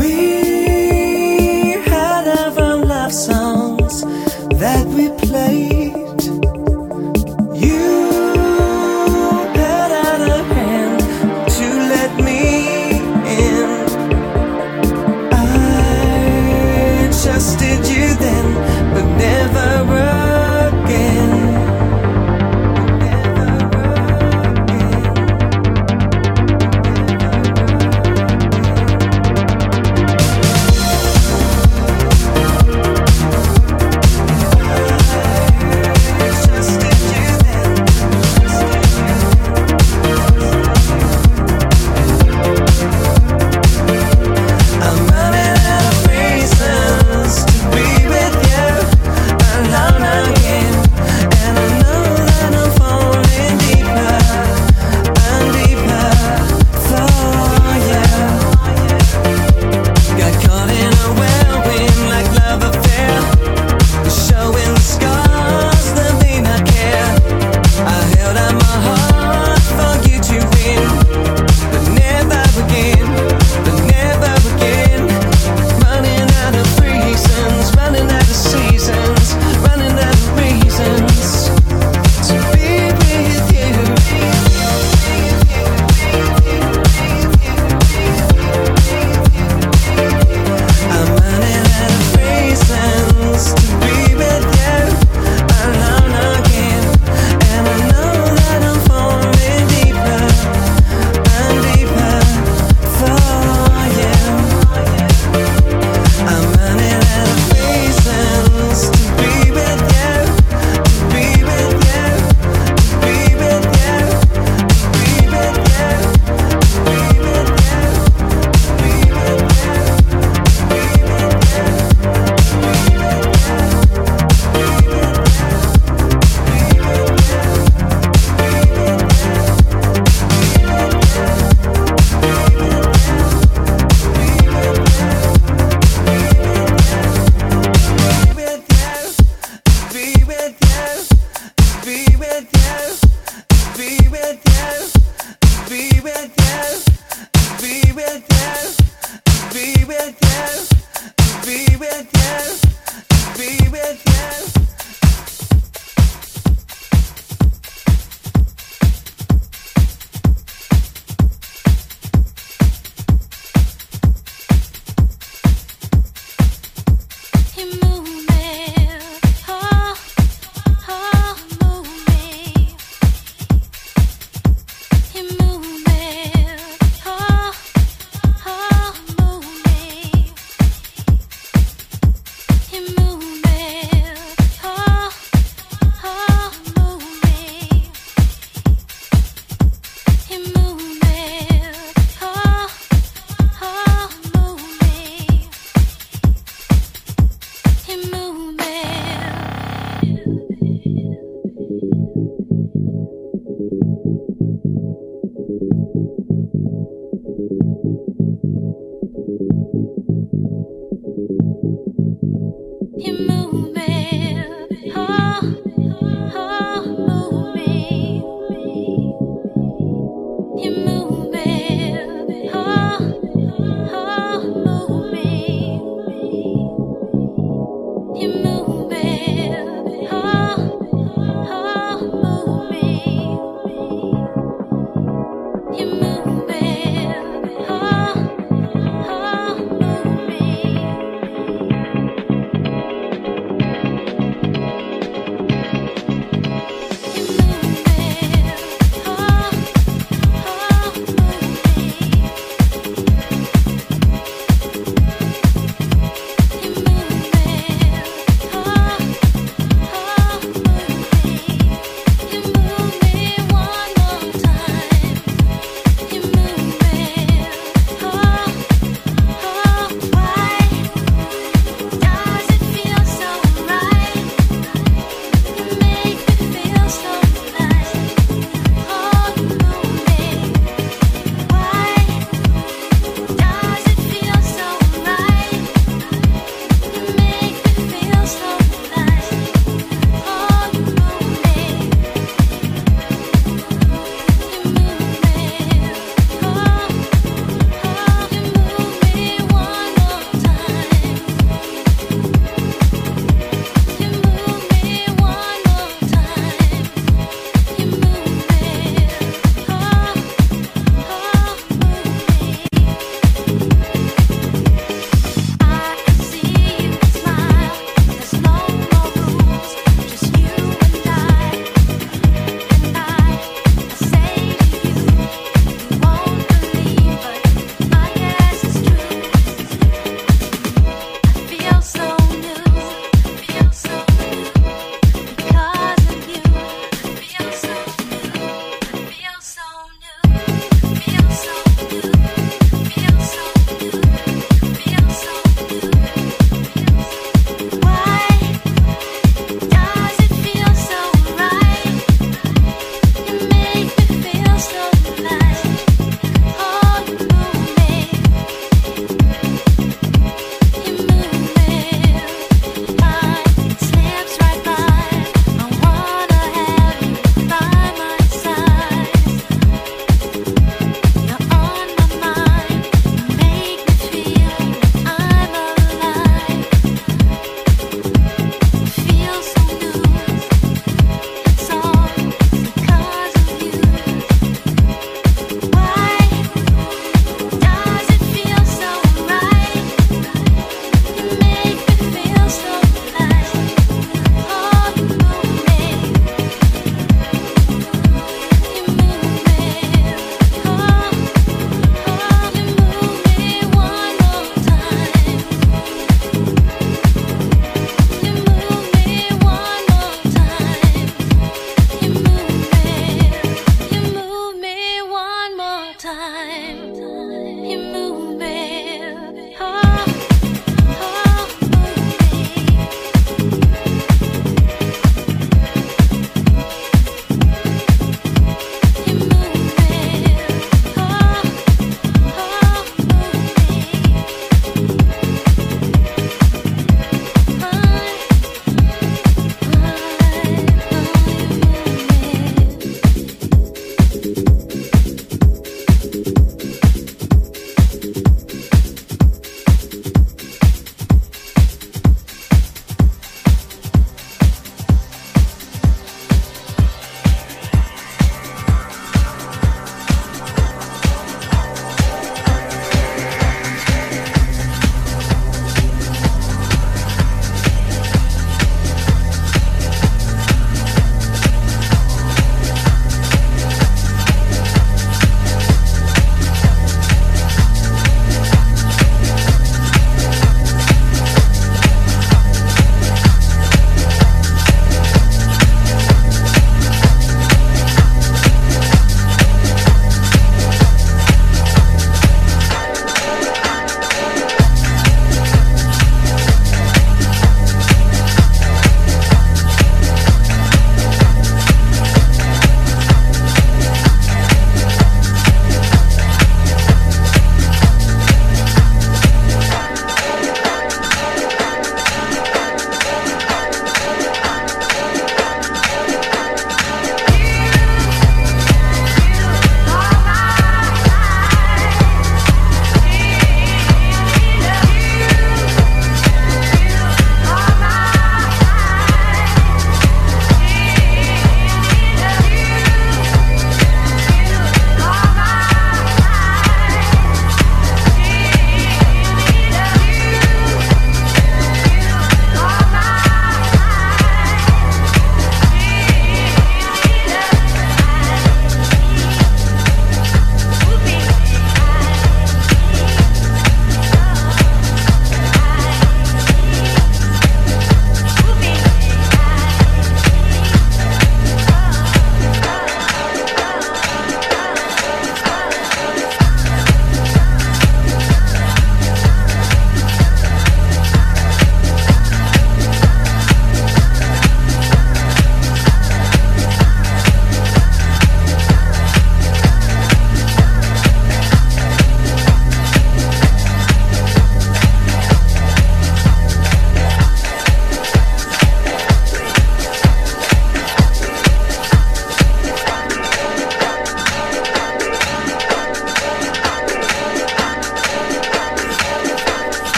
We